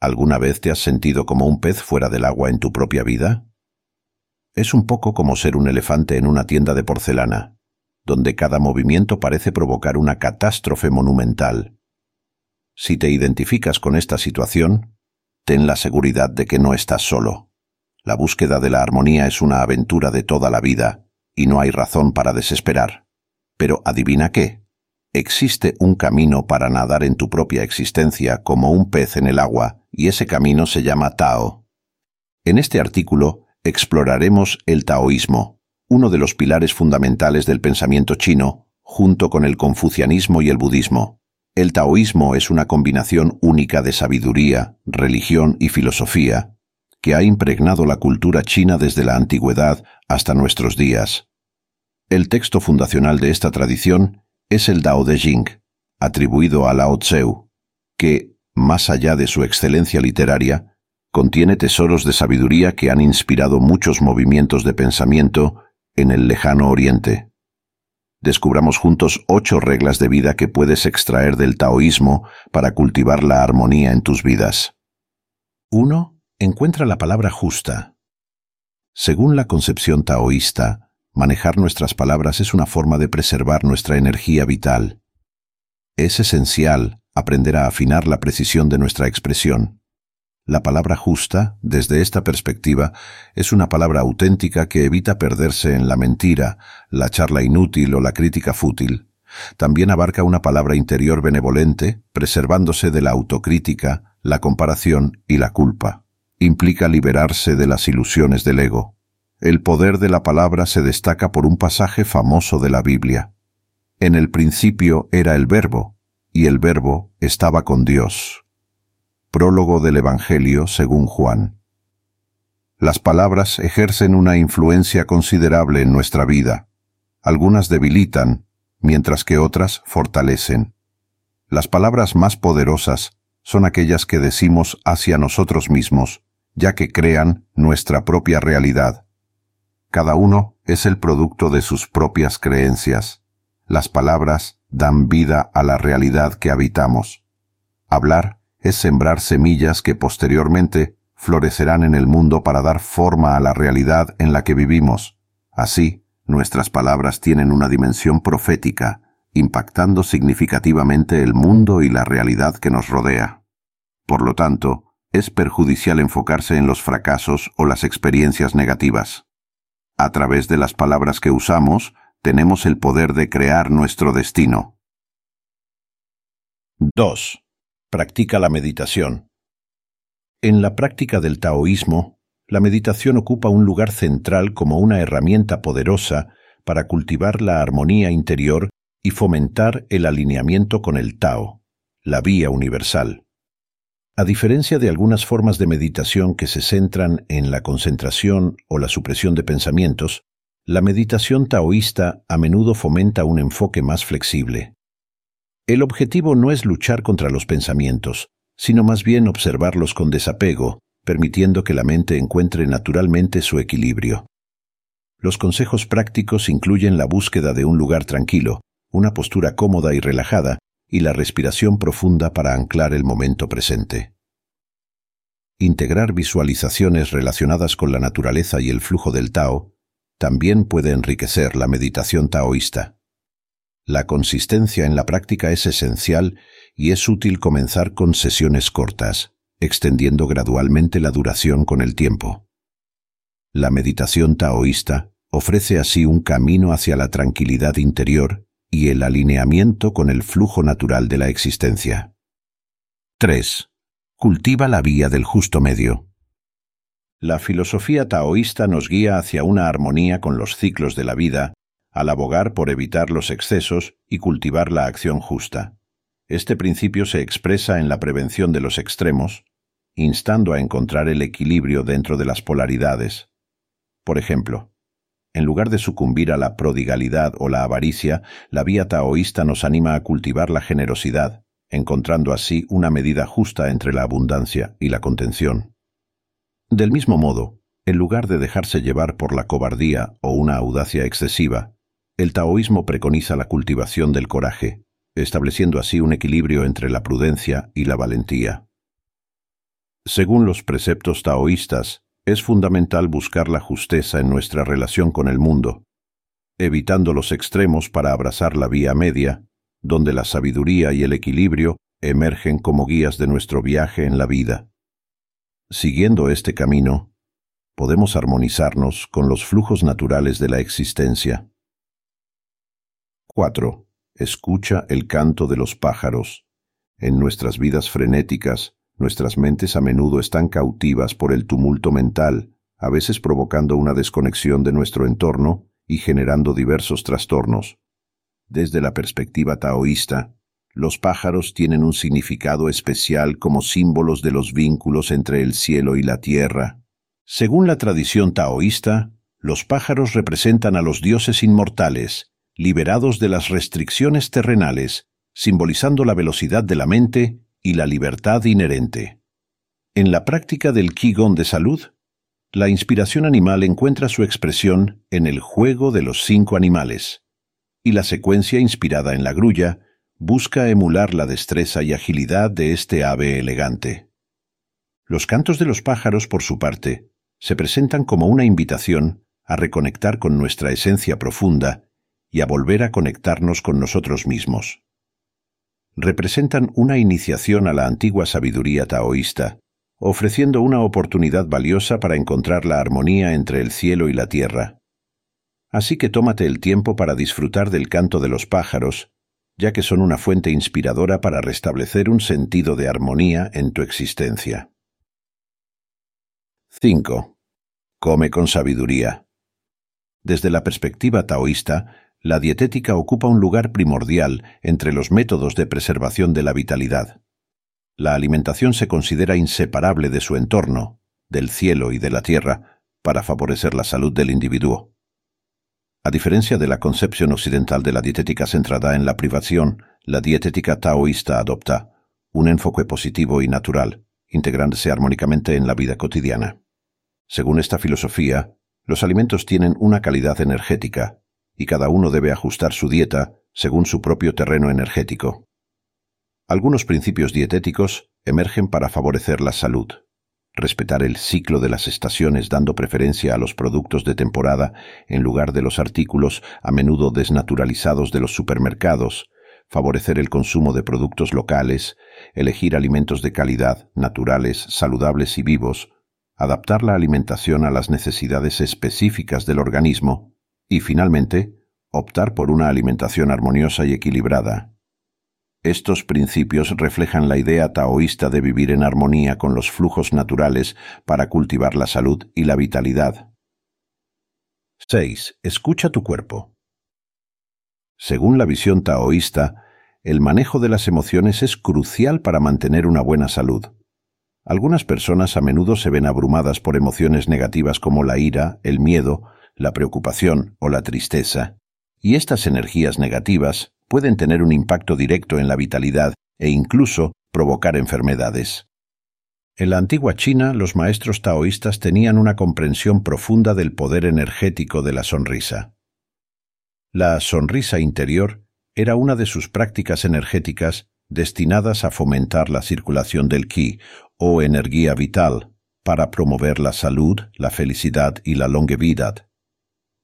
¿Alguna vez te has sentido como un pez fuera del agua en tu propia vida? Es un poco como ser un elefante en una tienda de porcelana, donde cada movimiento parece provocar una catástrofe monumental. Si te identificas con esta situación, ten la seguridad de que no estás solo. La búsqueda de la armonía es una aventura de toda la vida, y no hay razón para desesperar. Pero adivina qué, existe un camino para nadar en tu propia existencia como un pez en el agua, y ese camino se llama Tao. En este artículo exploraremos el taoísmo, uno de los pilares fundamentales del pensamiento chino, junto con el confucianismo y el budismo. El taoísmo es una combinación única de sabiduría, religión y filosofía, que ha impregnado la cultura china desde la antigüedad hasta nuestros días. El texto fundacional de esta tradición es el Dao de Jing, atribuido a Lao Tseu, que, más allá de su excelencia literaria, contiene tesoros de sabiduría que han inspirado muchos movimientos de pensamiento en el lejano oriente. Descubramos juntos ocho reglas de vida que puedes extraer del taoísmo para cultivar la armonía en tus vidas. 1. Encuentra la palabra justa. Según la concepción taoísta, manejar nuestras palabras es una forma de preservar nuestra energía vital. Es esencial aprender a afinar la precisión de nuestra expresión. La palabra justa, desde esta perspectiva, es una palabra auténtica que evita perderse en la mentira, la charla inútil o la crítica fútil. También abarca una palabra interior benevolente, preservándose de la autocrítica, la comparación y la culpa. Implica liberarse de las ilusiones del ego. El poder de la palabra se destaca por un pasaje famoso de la Biblia. En el principio era el verbo, y el verbo estaba con Dios Prólogo del Evangelio según Juan. Las palabras ejercen una influencia considerable en nuestra vida. Algunas debilitan, mientras que otras fortalecen. Las palabras más poderosas son aquellas que decimos hacia nosotros mismos, ya que crean nuestra propia realidad. Cada uno es el producto de sus propias creencias. Las palabras dan vida a la realidad que habitamos. Hablar es sembrar semillas que posteriormente florecerán en el mundo para dar forma a la realidad en la que vivimos. Así, nuestras palabras tienen una dimensión profética, impactando significativamente el mundo y la realidad que nos rodea. Por lo tanto, es perjudicial enfocarse en los fracasos o las experiencias negativas. A través de las palabras que usamos, tenemos el poder de crear nuestro destino. 2. Practica la meditación. En la práctica del taoísmo, la meditación ocupa un lugar central como una herramienta poderosa para cultivar la armonía interior y fomentar el alineamiento con el Tao, la vía universal. A diferencia de algunas formas de meditación que se centran en la concentración o la supresión de pensamientos, la meditación taoísta a menudo fomenta un enfoque más flexible, el objetivo no es luchar contra los pensamientos, sino más bien observarlos con desapego, permitiendo que la mente encuentre naturalmente su equilibrio. Los consejos prácticos incluyen la búsqueda de un lugar tranquilo, una postura cómoda y relajada, y la respiración profunda para anclar el momento presente. Integrar visualizaciones relacionadas con la naturaleza y el flujo del Tao también puede enriquecer la meditación taoísta. La consistencia en la práctica es esencial y es útil comenzar con sesiones cortas, extendiendo gradualmente la duración con el tiempo. La meditación taoísta ofrece así un camino hacia la tranquilidad interior y el alineamiento con el flujo natural de la existencia. 3. Cultiva la vía del justo medio. La filosofía taoísta nos guía hacia una armonía con los ciclos de la vida al abogar por evitar los excesos y cultivar la acción justa. Este principio se expresa en la prevención de los extremos, instando a encontrar el equilibrio dentro de las polaridades. Por ejemplo, en lugar de sucumbir a la prodigalidad o la avaricia, la vía taoísta nos anima a cultivar la generosidad, encontrando así una medida justa entre la abundancia y la contención. Del mismo modo, en lugar de dejarse llevar por la cobardía o una audacia excesiva, el taoísmo preconiza la cultivación del coraje, estableciendo así un equilibrio entre la prudencia y la valentía. Según los preceptos taoístas, es fundamental buscar la justeza en nuestra relación con el mundo, evitando los extremos para abrazar la vía media, donde la sabiduría y el equilibrio emergen como guías de nuestro viaje en la vida. Siguiendo este camino, podemos armonizarnos con los flujos naturales de la existencia. 4. Escucha el canto de los pájaros. En nuestras vidas frenéticas, Nuestras mentes a menudo están cautivas por el tumulto mental, a veces provocando una desconexión de nuestro entorno y generando diversos trastornos. Desde la perspectiva taoísta, los pájaros tienen un significado especial como símbolos de los vínculos entre el cielo y la tierra. Según la tradición taoísta, los pájaros representan a los dioses inmortales, liberados de las restricciones terrenales, simbolizando la velocidad de la mente y la libertad inherente. En la práctica del Qigong de salud, la inspiración animal encuentra su expresión en el juego de los cinco animales, y la secuencia inspirada en la grulla busca emular la destreza y agilidad de este ave elegante. Los cantos de los pájaros, por su parte, se presentan como una invitación a reconectar con nuestra esencia profunda y a volver a conectarnos con nosotros mismos representan una iniciación a la antigua sabiduría taoísta, ofreciendo una oportunidad valiosa para encontrar la armonía entre el cielo y la tierra. Así que tómate el tiempo para disfrutar del canto de los pájaros, ya que son una fuente inspiradora para restablecer un sentido de armonía en tu existencia. 5. Come con sabiduría. Desde la perspectiva taoísta, la dietética ocupa un lugar primordial entre los métodos de preservación de la vitalidad. La alimentación se considera inseparable de su entorno, del cielo y de la tierra, para favorecer la salud del individuo. A diferencia de la concepción occidental de la dietética centrada en la privación, la dietética taoísta adopta un enfoque positivo y natural, integrándose armónicamente en la vida cotidiana. Según esta filosofía, los alimentos tienen una calidad energética, y cada uno debe ajustar su dieta según su propio terreno energético. Algunos principios dietéticos emergen para favorecer la salud. Respetar el ciclo de las estaciones dando preferencia a los productos de temporada en lugar de los artículos a menudo desnaturalizados de los supermercados, favorecer el consumo de productos locales, elegir alimentos de calidad, naturales, saludables y vivos, adaptar la alimentación a las necesidades específicas del organismo, y, finalmente, optar por una alimentación armoniosa y equilibrada. Estos principios reflejan la idea taoísta de vivir en armonía con los flujos naturales para cultivar la salud y la vitalidad. 6. Escucha tu cuerpo. Según la visión taoísta, el manejo de las emociones es crucial para mantener una buena salud. Algunas personas a menudo se ven abrumadas por emociones negativas como la ira, el miedo la preocupación o la tristeza, y estas energías negativas pueden tener un impacto directo en la vitalidad e incluso provocar enfermedades. En la antigua China, los maestros taoístas tenían una comprensión profunda del poder energético de la sonrisa. La sonrisa interior era una de sus prácticas energéticas destinadas a fomentar la circulación del ki, o energía vital, para promover la salud, la felicidad y la longevidad.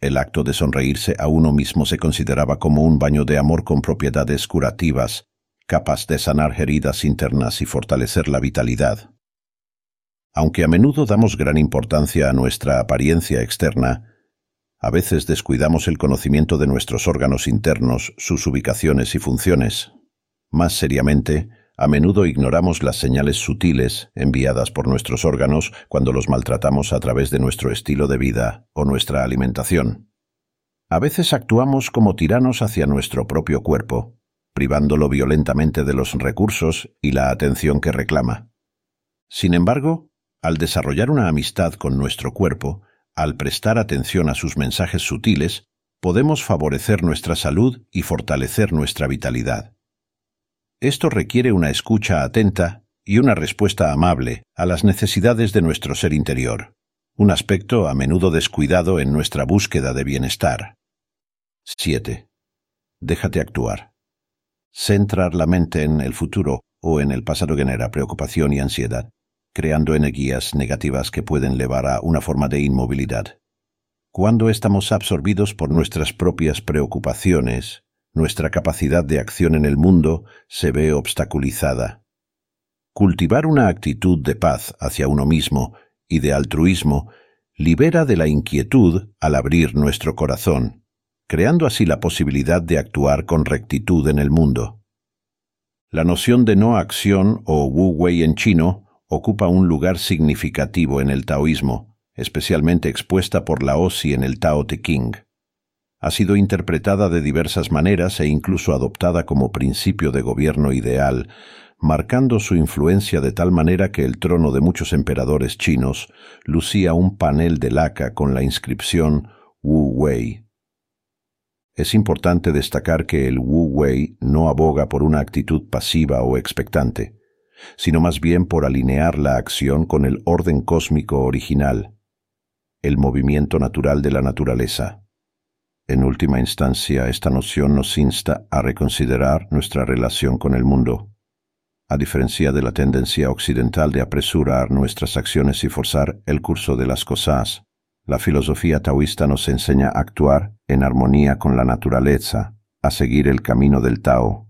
El acto de sonreírse a uno mismo se consideraba como un baño de amor con propiedades curativas, capaz de sanar heridas internas y fortalecer la vitalidad. Aunque a menudo damos gran importancia a nuestra apariencia externa, a veces descuidamos el conocimiento de nuestros órganos internos, sus ubicaciones y funciones. Más seriamente, a menudo ignoramos las señales sutiles enviadas por nuestros órganos cuando los maltratamos a través de nuestro estilo de vida o nuestra alimentación. A veces actuamos como tiranos hacia nuestro propio cuerpo, privándolo violentamente de los recursos y la atención que reclama. Sin embargo, al desarrollar una amistad con nuestro cuerpo, al prestar atención a sus mensajes sutiles, podemos favorecer nuestra salud y fortalecer nuestra vitalidad. Esto requiere una escucha atenta y una respuesta amable a las necesidades de nuestro ser interior, un aspecto a menudo descuidado en nuestra búsqueda de bienestar. 7. Déjate actuar. Centrar la mente en el futuro o en el pasado genera preocupación y ansiedad. creando energías negativas que pueden llevar a una forma de inmovilidad. Cuando estamos absorbidos por nuestras propias preocupaciones, nuestra capacidad de acción en el mundo se ve obstaculizada. Cultivar una actitud de paz hacia uno mismo y de altruismo libera de la inquietud al abrir nuestro corazón, creando así la posibilidad de actuar con rectitud en el mundo. La noción de no acción o Wu Wei en chino ocupa un lugar significativo en el taoísmo, especialmente expuesta por Lao Tzu en el Tao Te King. Ha sido interpretada de diversas maneras e incluso adoptada como principio de gobierno ideal, marcando su influencia de tal manera que el trono de muchos emperadores chinos lucía un panel de laca con la inscripción Wu Wei. Es importante destacar que el Wu Wei no aboga por una actitud pasiva o expectante, sino más bien por alinear la acción con el orden cósmico original, el movimiento natural de la naturaleza. En última instancia, esta noción nos insta a reconsiderar nuestra relación con el mundo a diferencia de la tendencia occidental de apresurar nuestras acciones y forzar el curso de las cosas, la filosofía taoísta nos enseña a actuar en armonía con la naturaleza, a seguir el camino del Tao.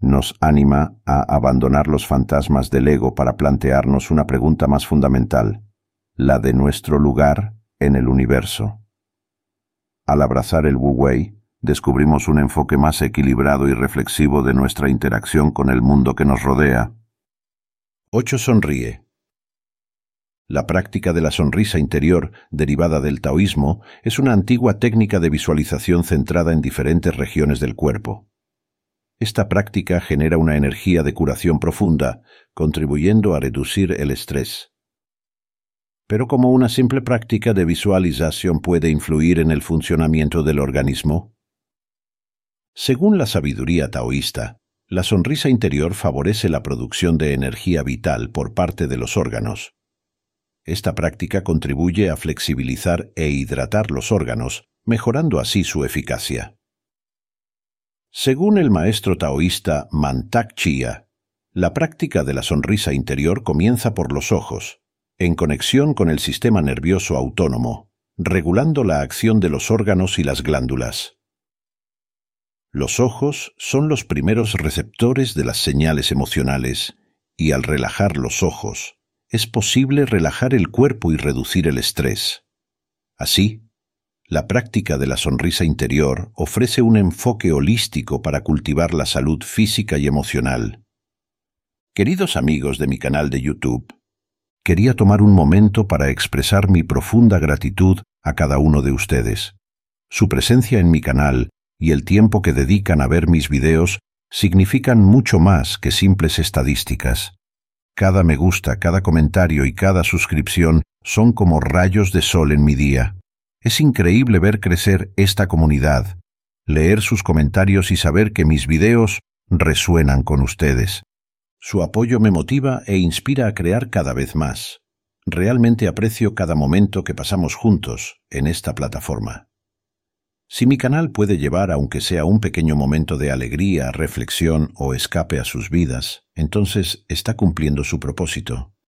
Nos anima a abandonar los fantasmas del ego para plantearnos una pregunta más fundamental, la de nuestro lugar en el universo. Al abrazar el Wu Wei, descubrimos un enfoque más equilibrado y reflexivo de nuestra interacción con el mundo que nos rodea. 8. Sonríe. La práctica de la sonrisa interior, derivada del taoísmo, es una antigua técnica de visualización centrada en diferentes regiones del cuerpo. Esta práctica genera una energía de curación profunda, contribuyendo a reducir el estrés. Pero como una simple práctica de visualización puede influir en el funcionamiento del organismo, según la sabiduría taoísta, la sonrisa interior favorece la producción de energía vital por parte de los órganos. Esta práctica contribuye a flexibilizar e hidratar los órganos, mejorando así su eficacia. Según el maestro taoísta Mantak Chia, la práctica de la sonrisa interior comienza por los ojos, en conexión con el sistema nervioso autónomo, regulando la acción de los órganos y las glándulas. Los ojos son los primeros receptores de las señales emocionales, y al relajar los ojos, es posible relajar el cuerpo y reducir el estrés. Así, la práctica de la sonrisa interior ofrece un enfoque holístico para cultivar la salud física y emocional. Queridos amigos de mi canal de YouTube, quería tomar un momento para expresar mi profunda gratitud a cada uno de ustedes. Su presencia en mi canal y el tiempo que dedican a ver mis videos significan mucho más que simples estadísticas. Cada me gusta, cada comentario y cada suscripción son como rayos de sol en mi día. Es increíble ver crecer esta comunidad, leer sus comentarios y saber que mis videos resuenan con ustedes. Su apoyo me motiva e inspira a crear cada vez más. Realmente aprecio cada momento que pasamos juntos en esta plataforma. Si mi canal puede llevar aunque sea un pequeño momento de alegría, reflexión o escape a sus vidas, entonces está cumpliendo su propósito.